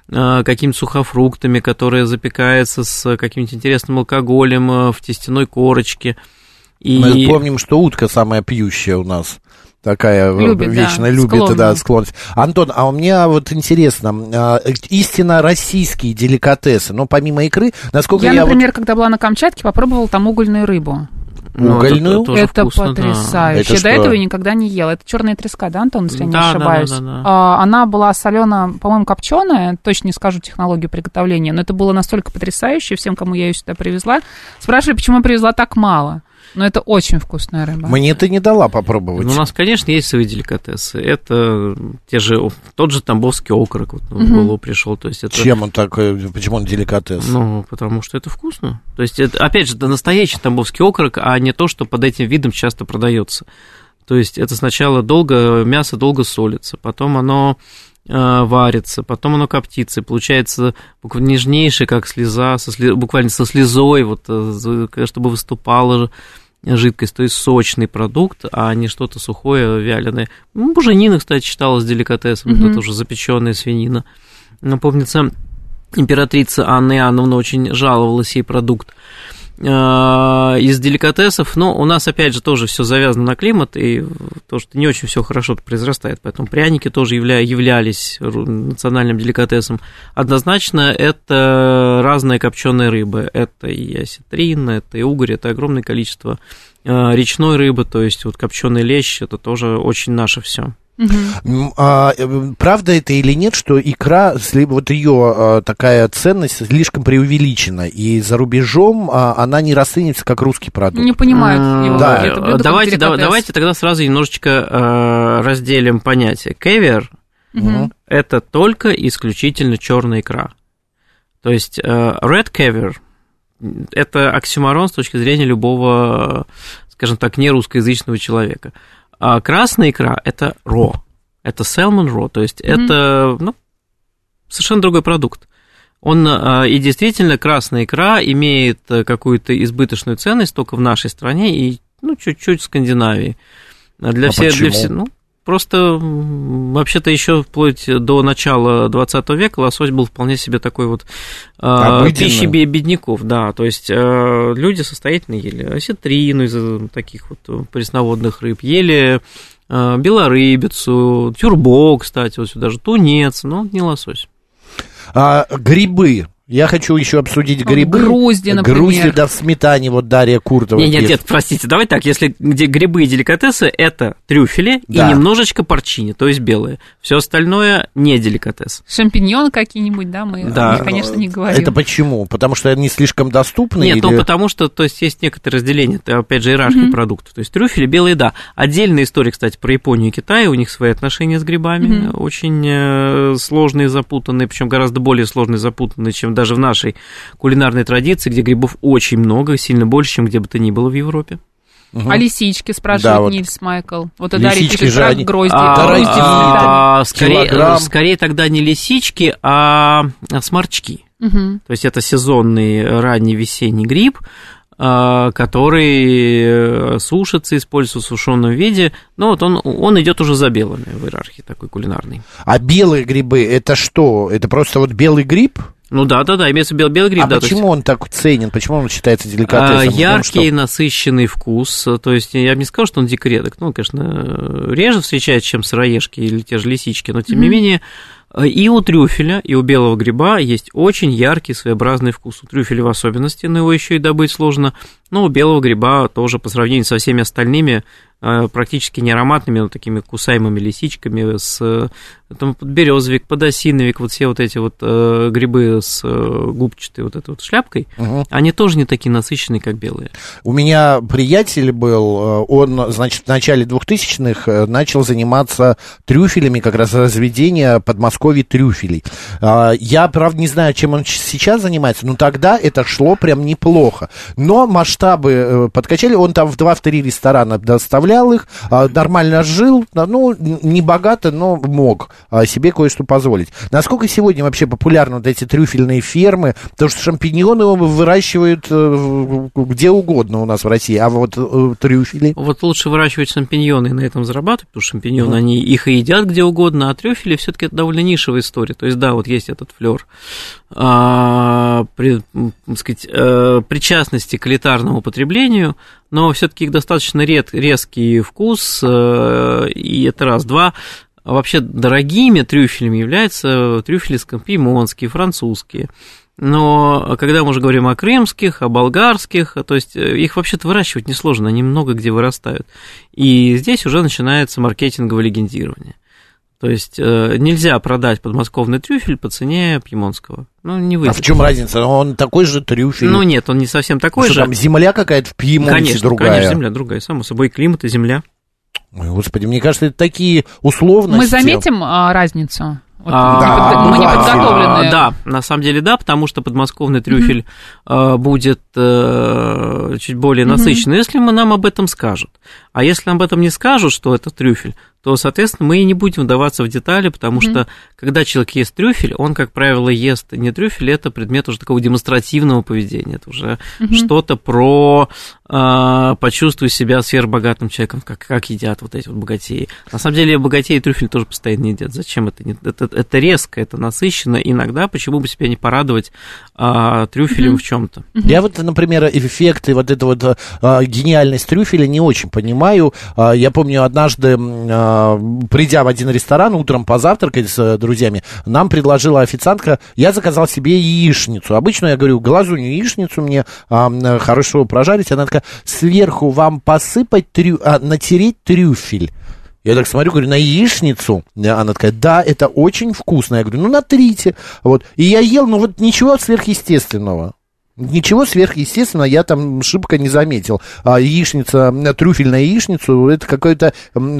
э, какими-то сухофруктами, которые запекаются с каким-нибудь интересным алкоголем э, в тестяной корочке. И... Мы помним, что утка самая пьющая у нас. Такая э, Любит, да, вечно любит, склонна. да, склонность. Антон, а у меня вот интересно, а, истинно российские деликатесы, но помимо икры, насколько Я, я, вот- например, когда была на Камчатке, попробовала там угольную рыбу. Ну, это угольную? тоже это вкусно, да. потрясающе. Это До что? этого я никогда не ела. Это черная треска, да, Антон, если я не Да, да, ошибаюсь? да, да, да. А, Она была солена, по-моему, копченая. Точно не скажу технологию приготовления, но это было настолько потрясающе. Всем, кому я ее сюда привезла, спрашивали, почему я привезла так мало. Но это очень вкусная рыба. Мне ты не дала попробовать. Ну, у нас, конечно, есть свои деликатесы. Это те же, тот же тамбовский окорок вот, в голову пришел. То есть это, Чем он такой, почему он деликатес? Ну, потому что это вкусно. То есть, это, опять же, это настоящий тамбовский окорок, а не то, что под этим видом часто продается. То есть, это сначала долго, мясо долго солится, потом оно э, варится, потом оно коптится, и получается буквально нежнейшее, как слеза, со сли- буквально со слезой, вот, э, чтобы выступала жидкость, то есть сочный продукт, а не что-то сухое, вяленое. Ну, буженина, кстати, считалась деликатесом, Мгм. это уже запеченная свинина. Но помнится, императрица Анна Иоанновна очень жаловалась сей продукт. Э, Из деликатесов, но у нас, опять же, тоже все завязано на климат, и то, что не очень все хорошо произрастает, поэтому пряники тоже явля- являлись национальным деликатесом. Однозначно, это разная копченая рыба, это и осетрин, это и угорь, это огромное количество э, речной рыбы, то есть вот копченый лещ, это тоже очень наше все. М, а, э, правда это или нет, что икра, вот ее а, такая ценность слишком преувеличена, и за рубежом а, она не расценивается как русский продукт? Не понимают его. Да. это блюдо как давайте, да- давайте тогда сразу немножечко э, разделим понятие. Кевер Мгм. это только исключительно черная икра. То есть э, red caviar это оксюморон с точки зрения любого, скажем так, нерусскоязычного человека. А красная икра это raw, это salmon raw, то есть Мгм. это ну, совершенно другой продукт. Он э, и действительно красная икра имеет э, какую-то избыточную ценность только в нашей стране и ну чуть-чуть в Скандинавии. Для А всех, для всех, ну просто вообще-то еще вплоть до начала 20 века лосось был вполне себе такой вот э, пищей бе- бедняков, да, то есть э, люди состоятельно ели осетрину из э, таких вот э, пресноводных рыб, ели э, белорыбицу, тюрбо, кстати, вот сюда же тунец, но не лосось. А, грибы. Я хочу еще обсудить А, грибы. грузди, например. Грузди, да, в сметане, вот Дарья Куртова. Нет, нет, нет, простите, давай так, если где грибы и деликатесы, это трюфели Да. и немножечко порчини, то есть белые. Все остальное не деликатес. Шампиньоны какие-нибудь, да, мы Да. о них, конечно, не говорим. Это почему? Потому что они слишком доступны? Нет, или- ну потому что, то есть, есть некоторые разделения, это, опять же, иерархия продуктов. То есть, трюфели белые, да. Отдельная история, кстати, про Японию и Китай, у них свои отношения с грибами, Мгм. очень э, сложные, запутанные, причем гораздо более сложные, запутанные, чем даже в нашей кулинарной традиции, где грибов очень много, сильно больше, чем где бы то ни было в Европе. Мгм. А лисички, спрашивает Да, вот. Нильс Майкл. Вот и Дарья Лисички пишет же они- грозди. А, Грозди а, скорее, Килограмм. скорее тогда не лисички, а сморчки. Мгм. То есть это сезонный ранний весенний гриб, а, который э, сушится, используется в сушеном виде. Но вот он, он идет уже за белыми в иерархии такой кулинарной. А белые грибы, это что? Это просто вот белый гриб? Ну да, да, да, имеется виду белый гриб. а да, то есть, почему он так ценен? Почему он считается а, деликатесом? Он яркий, что? насыщенный вкус. То есть я бы не сказал, что он дико редок. Ну, конечно, реже встречается, чем сыроежки или те же лисички, но тем не менее э, и у трюфеля, и у белого гриба есть очень яркий своеобразный вкус. У трюфеля в особенности, но его еще и добыть сложно. Ну, у белого гриба тоже по сравнению со всеми остальными э, практически не ароматными, но такими кусаемыми лисичками, с там, подберезовик, подосиновик, вот все вот эти вот э, грибы с э, губчатой вот этой вот шляпкой, Мгм. они тоже не такие насыщенные, как белые. У меня приятель был, э, он, значит, в начале 2000-х э, начал заниматься трюфелями, как раз разведение Подмосковья трюфелей. А, Я, правда, не знаю, чем он сейчас занимается, но тогда это шло прям неплохо. Но масштабы э, подкачали, он там в 2-3 ресторана доставлял их, а, нормально жил, ну, не богато, но мог себе кое-что позволить. Насколько сегодня вообще популярны вот эти трюфельные фермы? Потому что шампиньоны выращивают э, где угодно у нас в России, а вот э, трюфели... Вот лучше выращивать шампиньоны и на этом зарабатывать, потому что шампиньоны, они их и едят где угодно, а трюфели все таки это довольно нишевая история. То есть, да, вот есть этот флер а, при, сказать, э, причастности к элитарному потреблению, но все таки их достаточно ред, резкий вкус, и это раз. Два, вообще дорогими трюфелями являются трюфели скампиймонские, французские. Но когда мы уже говорим о крымских, о болгарских, то есть э, их вообще-то выращивать несложно, они много где вырастают. И здесь уже начинается маркетинговое легендирование. То есть э, нельзя продать подмосковный трюфель по цене пьемонского. Ну, не А выйдет. в чем разница? Он такой же трюфель. Ну, нет, он не совсем такой Что же. там земля какая-то в Пьемонте конечно, другая? конечно, земля другая, само собой, климат, и земля. Ой, господи, мне кажется, это такие условности. Мы заметим а, разницу? Вот А, подго- мы не да, подготовленные. А, Да, на самом деле да, потому что подмосковный трюфель э, будет э, чуть более насыщенный, если мы нам об этом скажут. А если об этом не скажут, что это трюфель, то, соответственно, мы и не будем вдаваться в детали, потому что, когда человек ест трюфель, он, как правило, ест не трюфель, это предмет уже такого демонстративного поведения, это уже что-то про э, почувствуй себя сверхбогатым человеком, как, как едят вот эти вот богатеи. На самом деле, богатеи трюфель тоже постоянно едят. Зачем это? Это, это резко, это насыщенно. Иногда почему бы себя не порадовать а, трюфелем в чем-то? Я вот, например, эффекты, вот это вот а, гениальность трюфеля не очень понимаю. А, я помню, однажды, а, придя в один ресторан, утром позавтракать с э, друзьями, нам предложила официантка, я заказал себе яичницу. Обычно я говорю, глазунью яичницу мне а, м, хорошо прожарить. Она такая, сверху вам посыпать, трю... а, натереть трюфель. Я так смотрю, говорю, на яичницу. Она такая, да, это очень вкусно. Я говорю, ну, натрите. Вот. И я ел, ну, вот ничего сверхъестественного. Ничего сверхъестественного я там шибко не заметил. А яичница, м, трюфель на яичницу, это какой-то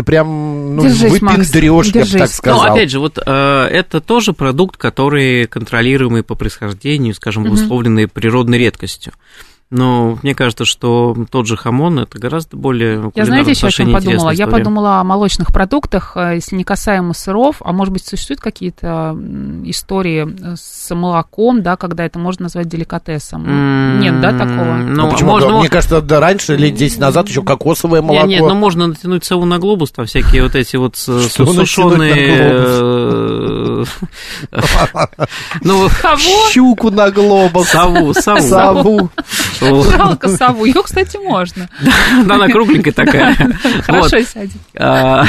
прям, ну, Держись, выпендрёж, я бы так сказал. Ну, опять же, вот э, это тоже продукт, который контролируемый по происхождению, скажем, условленный природной редкостью. Но мне кажется, что тот же хамон это гораздо более Я знаете еще о чем подумала? Я подумала о молочных продуктах, э, если не касаемо сыров, а может быть существуют какие-то истории э, с молоком, да, когда это можно назвать деликатесом? М, Нет, да, такого? Ну, А почему? можно, Да, Мне кажется, да, раньше, лет 10 назад, еще кокосовое молоко. Нет, ну можно натянуть сову на глобус, там всякие вот эти вот сушеные... Ну? Щуку на глобус. сову, сову. Сову. Жалко сову. Ее, кстати, можно. Да, она кругленькая такая. Хорошо сядет. А,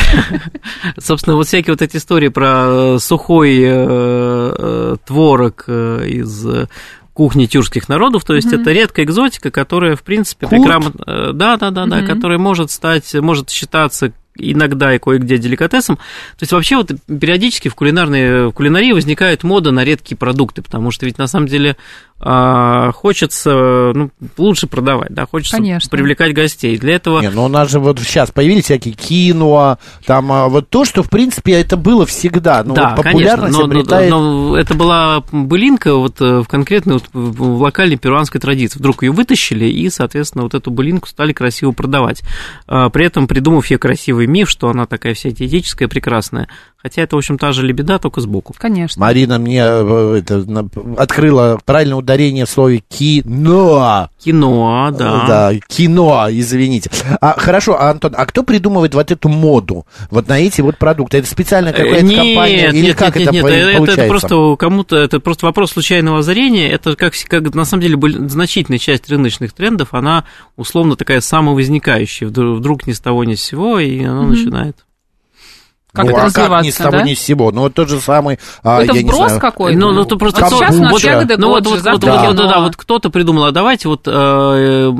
Собственно, вот всякие вот эти истории про сухой э, э, творог э, из э, кухни тюркских народов, то есть это редкая экзотика, которая, в принципе, Курт? приграмотно... Да, да, да, да, которая может стать, может считаться иногда и кое-где деликатесом. То есть вообще вот периодически в, кулинарной, в кулинарии возникает мода на редкие продукты, потому что ведь на самом деле а, хочется ну, лучше продавать, да, хочется Конечно. привлекать гостей. Для этого Не, ну у нас же вот сейчас появились всякие киноа, там а, вот то, что, в принципе, это было всегда. Ну, да, вот популярность конечно, но, обретает... но это была былинка вот э, в конкретной вот, в в локальной перуанской традиции. Вдруг ее вытащили и, соответственно, вот эту былинку стали красиво продавать. А, При этом придумав ей красивый миф, что она такая вся диетическая, прекрасная. Хотя это, в общем, та же лебеда, только сбоку. Конечно. Марина мне э, это, открыла правильное ударение в слове кино. Кино, да. Да, кино, извините. А, хорошо, а, Антон, а кто придумывает вот эту моду, вот на эти вот продукты? Это специальная какая-то Э, нет, компания? Или нет, как нет, это нет, по- это, это получается? просто кому-то, это просто вопрос случайного озарения. Это как, как на самом деле значительная часть рыночных трендов, она условно такая самовозникающая. Вдруг, вдруг ни с того ни с сего, и она начинает. Как ну, это а как развиваться, ни с того, да? ни с сего. Ну, вот тот же самый, а, это я не вброс знаю, какой-то? Ну, ну, это просто вот кто- сейчас у нас ягоды Ну, вот, Годжи, вот, вот, вот, задумано. да, да, вот кто-то придумал, а давайте вот э,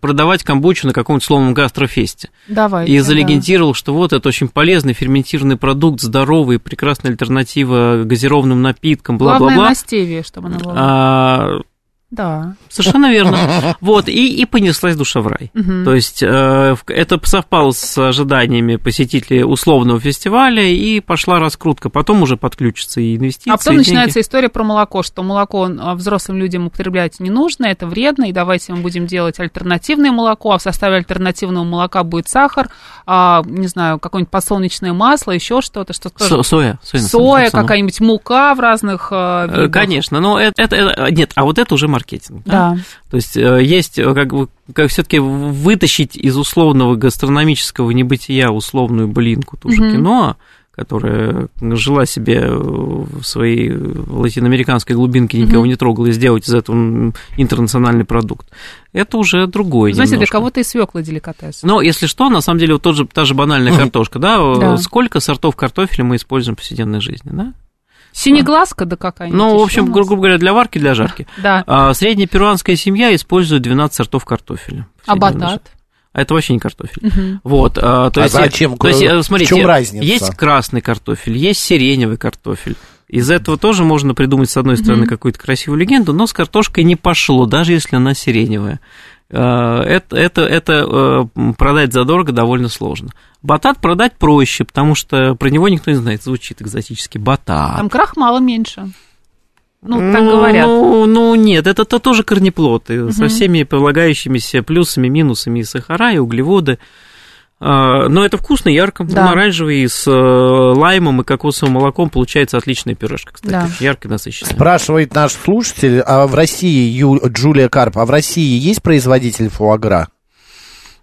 продавать камбучу на каком-нибудь словном гастрофесте. Давайте, И да. залегендировал, что вот это очень полезный ферментированный продукт, здоровый, прекрасная альтернатива газированным напиткам, Главное бла-бла-бла. на стеве, чтобы она была. А, Да. совершенно верно. Вот, и, и понеслась душа в рай. Мгм. То есть э, это совпало с ожиданиями посетителей условного фестиваля, и пошла раскрутка. Потом уже подключатся и инвестиции. А потом и начинается деньги. история про молоко, что молоко а, взрослым людям употреблять не нужно, это вредно, и давайте мы будем делать альтернативное молоко, а в составе альтернативного молока будет сахар, а, не знаю, какое-нибудь подсолнечное масло, еще что-то, что Со- тоже... соя. Соя, Соя, какая-нибудь мука в разных Э, видах. Конечно, но это, это- это- нет, а вот это уже маркетинг. Да. То есть э, есть э, как бы как все-таки вытащить из условного гастрономического небытия условную блинку, ту же Мгм. кино, которая жила себе в своей латиноамериканской глубинке, никого Мгм. не трогала, и сделать из этого интернациональный продукт. Это уже другой Знаете, для немножко. кого-то и свекла деликатес. Но если что, на самом деле, вот тот же, та же банальная картошка, да, Да. сколько сортов картофеля мы используем в повседневной жизни, да? Синеглазка, да какая-нибудь. Ну, в общем, грубо говоря, для варки, для жарки. Да. А средняя перуанская семья использует 12 сортов картофеля. А батат? А это вообще не картофель. Мгм. Вот, а, то А есть, зачем? То есть, э, В смотрите, чем разница? есть красный картофель, есть сиреневый картофель. Из этого тоже можно придумать, с одной стороны, Мгм. какую-то красивую легенду, но с картошкой не пошло, даже если она сиреневая. А, Это, это, это продать задорого довольно сложно. Батат продать проще, потому что про него никто не знает. Звучит экзотически. Батат. Там крахмала меньше. Ну, так говорят. Ну, ну, нет, это, то тоже корнеплод, и со всеми полагающимися плюсами, минусами и сахара, и углеводы. А, Но это вкусно, ярко, Да. Он оранжевый, с э, лаймом и кокосовым молоком получается отличная пирожка, кстати, Да. очень насыщенная. Спрашивает наш слушатель, а в России, Ю- Джулия Карп, а в России есть производитель фуагра?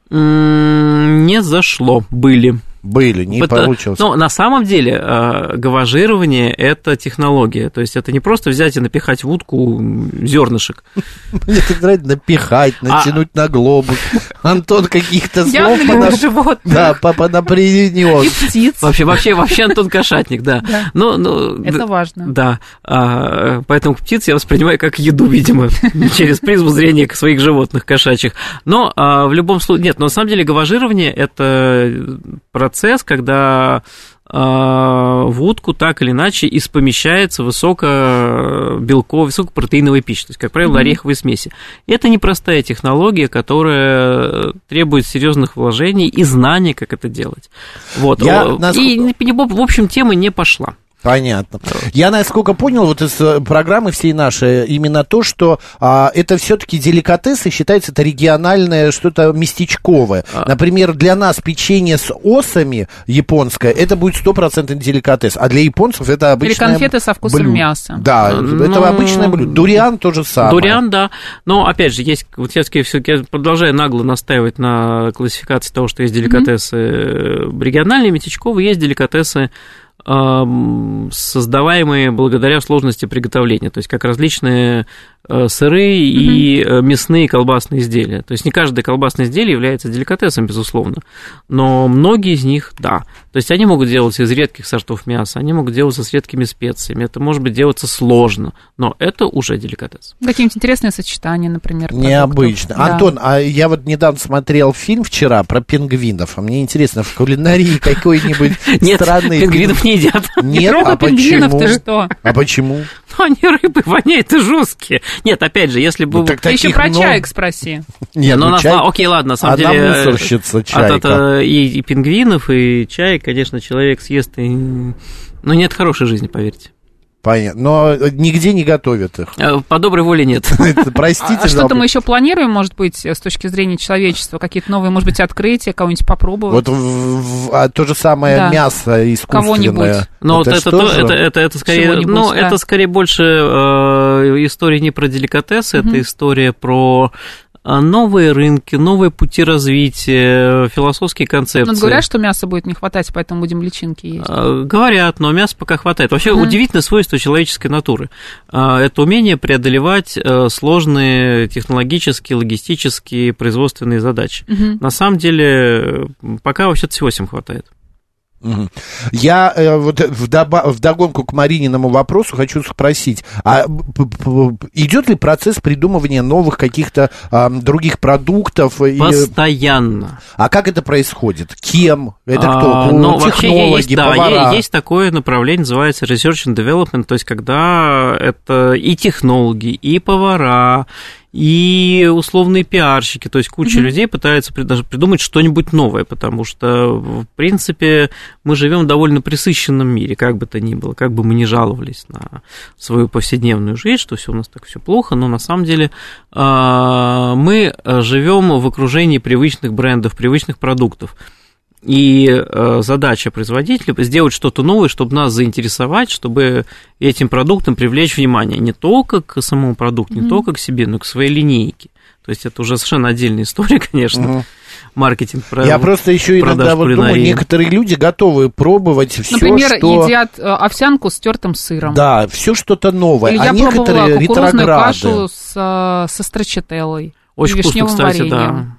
Не зашло, были. Были, не Пыта- получилось. Но на самом деле э, гаважирование – это технология. То есть это не просто взять и напихать в утку зернышек. Мне так нравится напихать, А натянуть на глобус. Антон каких-то слов подо- животных. Да, папа напринес. И птиц. Вообще, вообще, вообще Антон Кошатник, да. Да. Ну, ну, Это важно. Да, а, поэтому птиц я воспринимаю как еду, видимо, через призму зрения к своих животных кошачьих. Но а, в любом случае, нет, но на самом деле гаважирование – это процесс, когда а, в утку так или иначе испомещается высокобелковая, высокопротеиновая пища, то есть, как правило, ореховые смеси. Это непростая технология, которая требует серьезных вложений и знаний, как это делать. Вот. Я О, насколько- И, в общем, тема не пошла. Понятно. Я, насколько понял, вот из э, программы всей нашей, именно то, что а, это все-таки деликатес, и считается это региональное что-то местечковое. А. Например, для нас печенье с осами японское, это будет стопроцентный деликатес, а для японцев это Или обычное конфеты со вкусом блюдо. мяса. Да, это Ну, обычное блюдо. Дуриан тоже самое. Дуриан, да. Но опять же, есть, вот я все-таки продолжаю нагло настаивать на классификации того, что есть деликатесы э, региональные, местечковые, есть деликатесы создаваемые благодаря сложности приготовления, то есть как различные э, сыры и э, мясные колбасные изделия. То есть не каждое колбасное изделие является деликатесом, безусловно, но многие из них, да. То есть они могут делаться из редких сортов мяса, они могут делаться с редкими специями, это может быть делаться сложно, но это уже деликатес. Какие-нибудь интересные сочетания, например. продуктов. Необычно. Да. Антон, а я вот недавно смотрел фильм вчера про пингвинов, а мне интересно, в кулинарии какой-нибудь Нет, странный... пингвинов не едят. Нет, а пингвинов, почему? А почему? Ну, они рыбы воняют и жесткие. Нет, опять же, если бы... Ну, так Ты еще про много. чаек спроси. Нет, ну, ну, чай- сла- Окей, ладно, на самом Одна деле... э, мусорщица от чайка. это и, и пингвинов, и чай, конечно, человек съест, и... но нет хорошей жизни, поверьте. Понятно. Но нигде не готовят их. Э, По доброй воле нет. Простите, А что-то жалко. мы еще планируем, может быть, с точки зрения человечества? Какие-то новые, может быть, открытия, кого-нибудь попробовать? Вот а то же самое мясо искусственное. Кого-нибудь. Но вот Это скорее, ну, это скорее больше э, история не про деликатесы, это история про э, новые рынки, новые пути развития, философские концепции. Ну, говорят, что мяса будет не хватать, поэтому будем личинки есть. Э, Говорят, но мяса пока хватает. Вообще Мгм. удивительное свойство человеческой натуры. Э, Это умение преодолевать э, сложные технологические, логистические, производственные задачи. Мгм. На самом деле, пока вообще всего всем хватает. Я э, вот вдоба- вдогонку к Марининому вопросу хочу спросить, а идет ли процесс придумывания новых каких-то а, других продуктов? И, Постоянно. а как это происходит? Кем? Это А, кто? ну, Ну, технологи, есть, да, повара? есть такое направление, называется research and development, то есть когда это и технологи, и повара, и условные пиарщики, то есть куча людей пытаются даже придумать что-нибудь новое, потому что, в принципе, мы живем в довольно присыщенном мире, как бы то ни было, как бы мы ни жаловались на свою повседневную жизнь, что все у нас так все плохо, но на самом деле а, мы живем в окружении привычных брендов, привычных продуктов. И э, задача производителя сделать что-то новое, чтобы нас заинтересовать, чтобы этим продуктом привлечь внимание не только к самому продукту, не только к себе, но и к своей линейке. То есть это уже совершенно отдельная история, конечно, Мгм. маркетинг. про- Я просто еще иногда вот думаю, некоторые люди готовы пробовать все, Например, что... едят э, овсянку с тертым сыром. Да, все что-то новое. Или а я пробовала некоторые кукурузную ретрограды. кашу с, э, со страчателлой. Очень вкусно, кстати, вареньем. Да.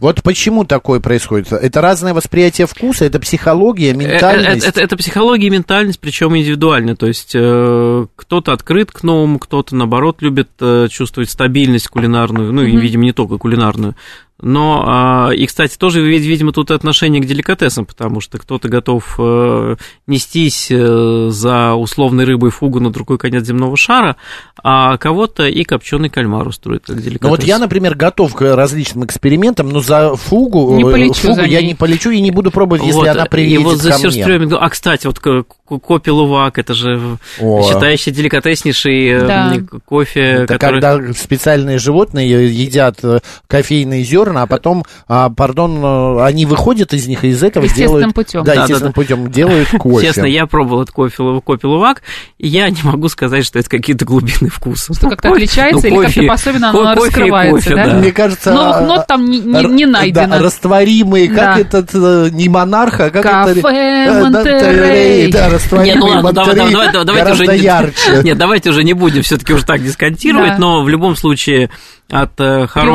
Вот почему такое происходит? Это разное восприятие вкуса, это психология, Э, ментальность. Это, это- это психология и ментальность, причем индивидуально. То есть э, кто-то открыт к новому, кто-то, наоборот, любит э, чувствовать стабильность кулинарную, ну, и, видимо, не только кулинарную. Но, а, и, кстати, тоже, вид- видимо, тут отношение к деликатесам, потому что кто-то готов э, нестись э, за условной рыбой фугу на другой конец земного шара, а кого-то и копченый кальмар устроит как деликатес. Ну вот я, например, готов к различным экспериментам, но за фугу, Не э, полечу фугу за я не полечу и не буду пробовать, если Вот, она и приедет вот за ко мне. сюрстрёминг- А, кстати, вот кофе лувак, это же О. считающий деликатеснейший Да. кофе, Это который... когда специальные животные едят кофейные зерна, а потом, а, пардон, э, они выходят из них и из этого Естественным делают... путем. Да, Да, естественным да, путем делают кофе. Честно, я пробовал этот кофе, кофе лувак, и я не могу сказать, что это какие-то глубины вкуса. Что как-то отличается ну, или как-то особенно ко- оно раскрывается, кофе, да? да. Мне кажется... Новых нот там не, не- не найдено. Да, растворимые, как Да. этот, э, не монарх, а как Кафе это... э, да, Монтерей. Да, растворимые ну ладно, давай- Монтерей давай- давай- давайте уже не- ярче. Нет, давайте уже не будем все-таки уже так дисконтировать, Да. но в любом случае от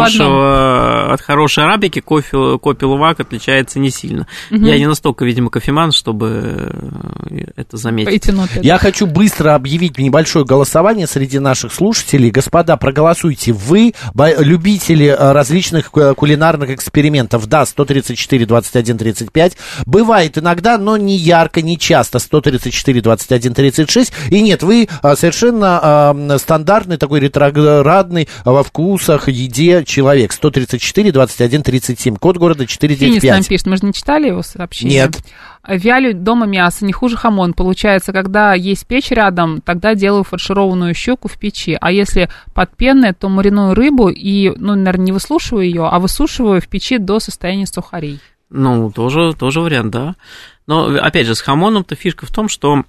хорошего, от хорошей арабики кофе, кофе лувак отличается не сильно. Я не настолько, видимо, кофеман, чтобы э, это заметить. Эти ноты. Я хочу быстро объявить небольшое голосование среди наших слушателей. Господа, проголосуйте. Вы любители э, различных э, кулинарных экспериментов? Да, 134, 21, 35. Бывает иногда, но не ярко, не часто. 134, 21, 36. И нет, вы совершенно стандартный такой ретроградный во вкусах, еде человек. 134, 21, 37. Код города Финис нам 495. пишет, мы же не читали его сообщение? Нет. Вялю дома мясо, не хуже хамон. Получается, когда есть печь рядом, тогда делаю фаршированную щеку в печи. А если подпенная, то мариную рыбу и, ну, наверное, не выслушиваю ее, а высушиваю в печи до состояния сухарей. Ну, тоже, тоже вариант, да. Но, опять же, с хамоном-то фишка в том, что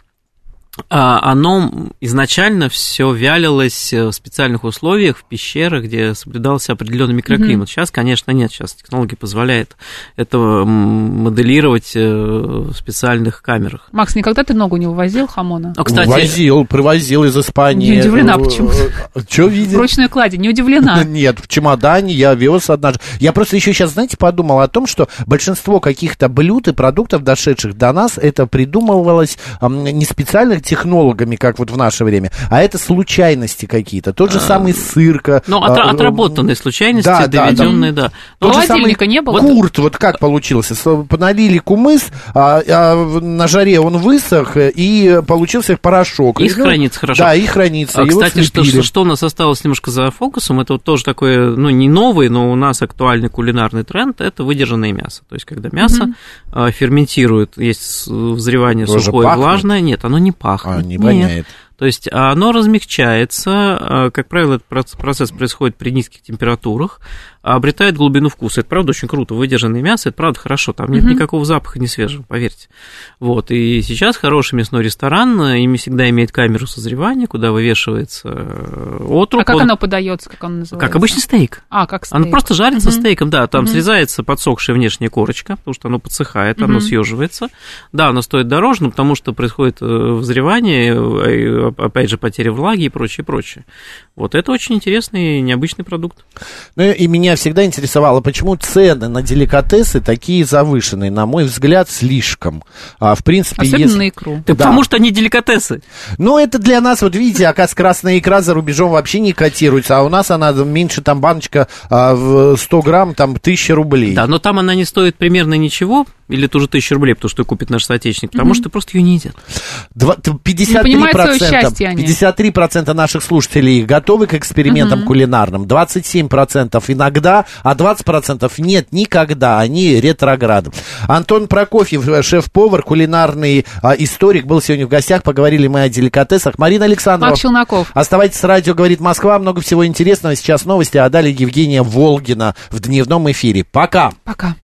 оно изначально все вялилось э, в специальных условиях, в пещерах, где соблюдался определенный микроклимат. Сейчас, конечно, нет, сейчас технология позволяет это моделировать э, в специальных камерах. Макс, никогда ты ногу не вывозил хамона? А, кстати, Возил, привозил из Испании. Не удивлена, почему? Что видел? В ручной кладе, не удивлена. Нет, в чемодане я вез однажды. Я просто еще сейчас, знаете, подумал о том, что большинство каких-то блюд и продуктов, дошедших до нас, это придумывалось не специальных технологами, как вот в наше время, а это случайности какие-то. Тот же самый сырка. ну, отра- отработанные случайности, да, да, доведенные, да. Ну, Тот же самый Холодильника не было? Курт, вот как получился? С- Налили кумыс, а, а на жаре он высох, э, и получился порошок. И ну, хранится хорошо. Да, и хранится. А, кстати, что, что, что у нас осталось немножко за фокусом, это вот тоже такой, ну, не новый, но у нас актуальный кулинарный тренд, это выдержанное мясо. То есть, когда мясо а, ферментирует, есть взрывание Тоже сухое, пахнет? влажное, нет, оно не пахнет. А, не Нет. воняет. То есть оно размягчается, а, как правило, этот проц- процесс происходит при низких температурах, а обретает глубину вкуса. Это правда очень круто. Выдержанное мясо, это правда хорошо. Там нет никакого запаха не свежего, поверьте. Вот. И сейчас хороший мясной ресторан ими всегда имеет камеру созревания, куда вывешивается э, отруб. А как Он- оно подается, как оно называется? Как обычный стейк. А, как Оно стейк. просто жарится Мгм. стейком, да, там Мгм. срезается подсохшая внешняя корочка, потому что оно подсыхает, оно Мгм. съеживается. Да, оно стоит дороже, но потому что происходит э, взревание, э, опять же, потеря влаги и прочее, прочее. Вот это очень интересный, необычный продукт. Ну и меня всегда интересовало, почему цены на деликатесы такие завышенные. На мой взгляд, слишком. А, в принципе, Особенно если... на икру. Да. потому что они деликатесы. Ну, это для нас, вот видите, оказывается, красная икра за рубежом вообще не котируется, а у нас она меньше, там, баночка а, в 100 грамм, там, 1000 рублей. Да, но там она не стоит примерно ничего, или тоже тысячу рублей, потому что купит наш соотечественник, потому что просто ее не едят. Два- т- 53%, понимают своё счастье они. 53% наших слушателей готовы к экспериментам кулинарным, 27% иногда, а 20% нет никогда, они ретрограды. Антон Прокофьев, э, шеф-повар, кулинарный а, историк, был сегодня в гостях, поговорили мы о деликатесах. Марина Александрова. Марк Челноков. Оставайтесь с радио «Говорит Москва», много всего интересного. Сейчас новости, а далее Евгения Волгина в дневном эфире. Пока! Пока.